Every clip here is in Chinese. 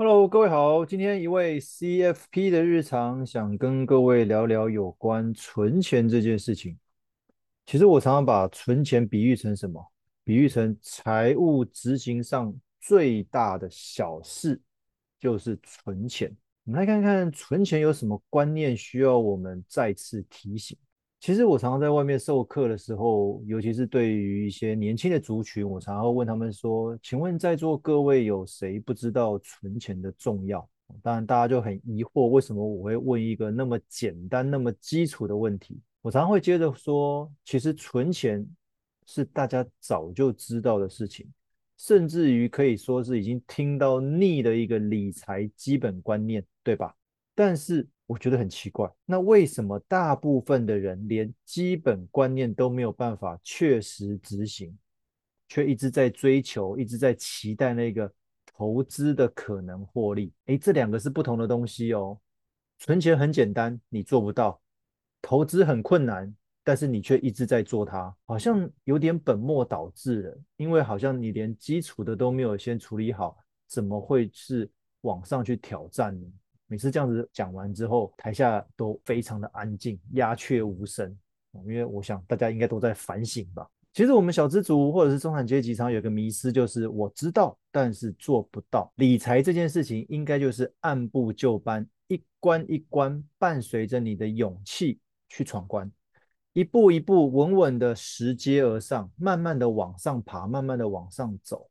Hello，各位好，今天一位 CFP 的日常，想跟各位聊聊有关存钱这件事情。其实我常常把存钱比喻成什么？比喻成财务执行上最大的小事，就是存钱。我们来看看存钱有什么观念需要我们再次提醒。其实我常常在外面授课的时候，尤其是对于一些年轻的族群，我常常会问他们说：“请问在座各位有谁不知道存钱的重要？”当然，大家就很疑惑，为什么我会问一个那么简单、那么基础的问题？我常常会接着说：“其实存钱是大家早就知道的事情，甚至于可以说是已经听到腻的一个理财基本观念，对吧？”但是，我觉得很奇怪，那为什么大部分的人连基本观念都没有办法确实执行，却一直在追求，一直在期待那个投资的可能获利？诶，这两个是不同的东西哦。存钱很简单，你做不到；投资很困难，但是你却一直在做它，好像有点本末倒置了。因为好像你连基础的都没有先处理好，怎么会是往上去挑战呢？每次这样子讲完之后，台下都非常的安静，鸦雀无声。因为我想大家应该都在反省吧。其实我们小资族或者是中产阶级常有个迷思，就是我知道，但是做不到。理财这件事情，应该就是按部就班，一关一关，伴随着你的勇气去闯关，一步一步稳稳的拾阶而上，慢慢的往上爬，慢慢的往上走。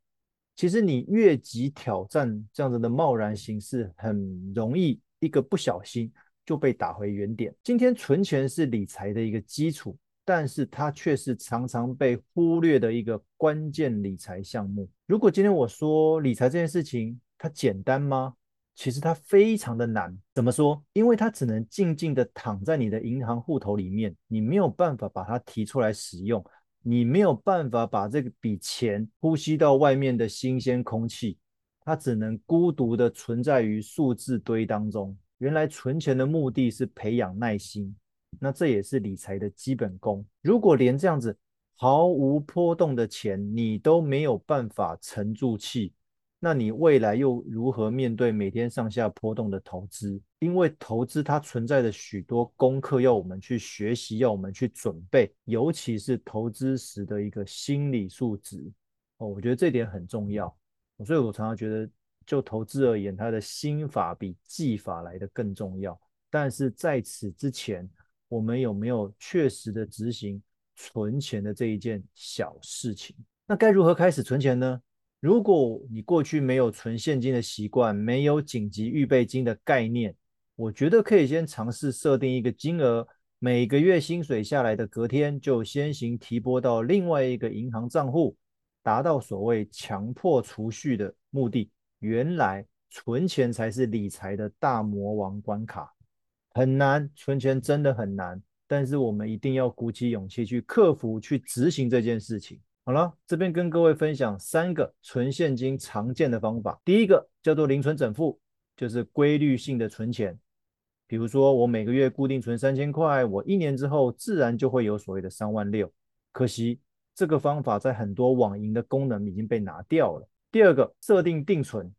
其实你越级挑战这样子的贸然行事，很容易一个不小心就被打回原点。今天存钱是理财的一个基础，但是它却是常常被忽略的一个关键理财项目。如果今天我说理财这件事情它简单吗？其实它非常的难。怎么说？因为它只能静静的躺在你的银行户头里面，你没有办法把它提出来使用。你没有办法把这个笔钱呼吸到外面的新鲜空气，它只能孤独的存在于数字堆当中。原来存钱的目的是培养耐心，那这也是理财的基本功。如果连这样子毫无波动的钱你都没有办法沉住气，那你未来又如何面对每天上下波动的投资？因为投资它存在着许多功课要我们去学习，要我们去准备，尤其是投资时的一个心理素质哦，我觉得这点很重要。所以我常常觉得，就投资而言，它的心法比技法来得更重要。但是在此之前，我们有没有确实的执行存钱的这一件小事情？那该如何开始存钱呢？如果你过去没有存现金的习惯，没有紧急预备金的概念，我觉得可以先尝试设定一个金额，每个月薪水下来的隔天就先行提拨到另外一个银行账户，达到所谓强迫储蓄的目的。原来存钱才是理财的大魔王关卡，很难，存钱真的很难，但是我们一定要鼓起勇气去克服，去执行这件事情。好了，这边跟各位分享三个存现金常见的方法。第一个叫做零存整付，就是规律性的存钱。比如说，我每个月固定存三千块，我一年之后自然就会有所谓的三万六。可惜这个方法在很多网银的功能已经被拿掉了。第二个，设定定存，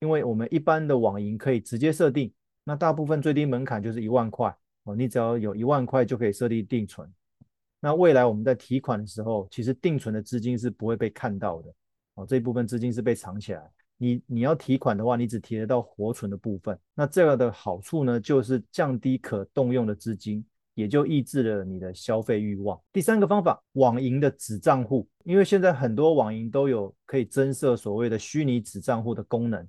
因为我们一般的网银可以直接设定，那大部分最低门槛就是一万块哦，你只要有一万块就可以设定定存。那未来我们在提款的时候，其实定存的资金是不会被看到的哦，这一部分资金是被藏起来。你你要提款的话，你只提得到活存的部分。那这个的好处呢，就是降低可动用的资金，也就抑制了你的消费欲望。第三个方法，网银的子账户，因为现在很多网银都有可以增设所谓的虚拟子账户的功能，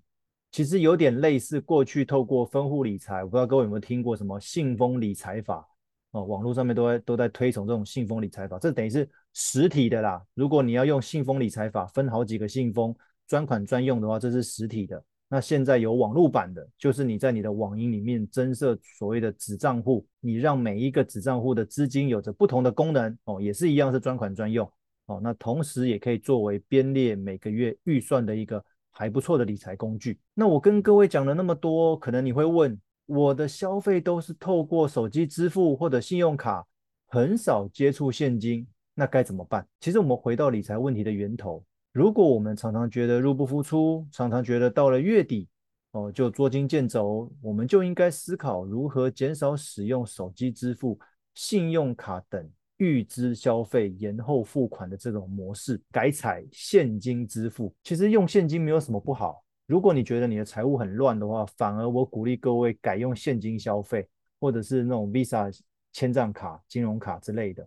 其实有点类似过去透过分户理财。我不知道各位有没有听过什么信封理财法？哦，网络上面都在都在推崇这种信封理财法，这等于是实体的啦。如果你要用信封理财法，分好几个信封，专款专用的话，这是实体的。那现在有网络版的，就是你在你的网银里面增设所谓的子账户，你让每一个子账户的资金有着不同的功能哦，也是一样是专款专用哦。那同时也可以作为编列每个月预算的一个还不错的理财工具。那我跟各位讲了那么多，可能你会问。我的消费都是透过手机支付或者信用卡，很少接触现金，那该怎么办？其实我们回到理财问题的源头，如果我们常常觉得入不敷出，常常觉得到了月底哦，就捉襟见肘，我们就应该思考如何减少使用手机支付、信用卡等预支消费、延后付款的这种模式，改采现金支付。其实用现金没有什么不好。如果你觉得你的财务很乱的话，反而我鼓励各位改用现金消费，或者是那种 Visa 签帐卡、金融卡之类的。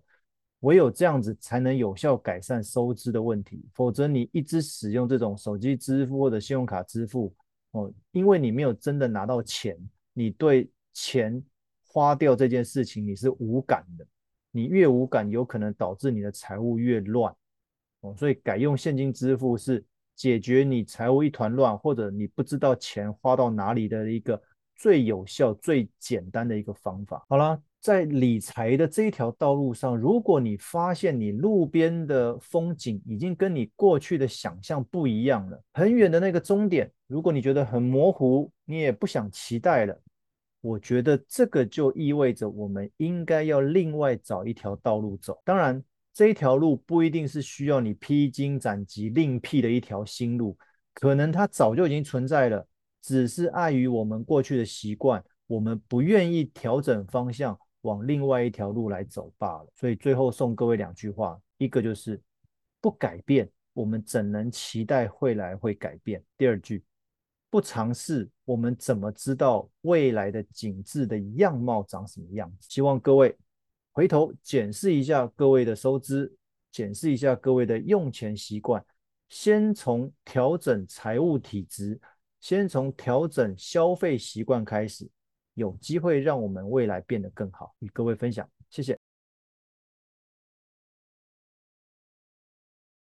唯有这样子才能有效改善收支的问题，否则你一直使用这种手机支付或者信用卡支付，哦，因为你没有真的拿到钱，你对钱花掉这件事情你是无感的，你越无感，有可能导致你的财务越乱，哦，所以改用现金支付是。解决你财务一团乱，或者你不知道钱花到哪里的一个最有效、最简单的一个方法。好了，在理财的这一条道路上，如果你发现你路边的风景已经跟你过去的想象不一样了，很远的那个终点，如果你觉得很模糊，你也不想期待了，我觉得这个就意味着我们应该要另外找一条道路走。当然。这一条路不一定是需要你披荆斩棘另辟的一条新路，可能它早就已经存在了，只是碍于我们过去的习惯，我们不愿意调整方向往另外一条路来走罢了。所以最后送各位两句话，一个就是不改变，我们怎能期待未来会改变？第二句，不尝试，我们怎么知道未来的景致的样貌长什么样子？希望各位。回头检视一下各位的收支，检视一下各位的用钱习惯，先从调整财务体质，先从调整消费习惯开始，有机会让我们未来变得更好。与各位分享，谢谢。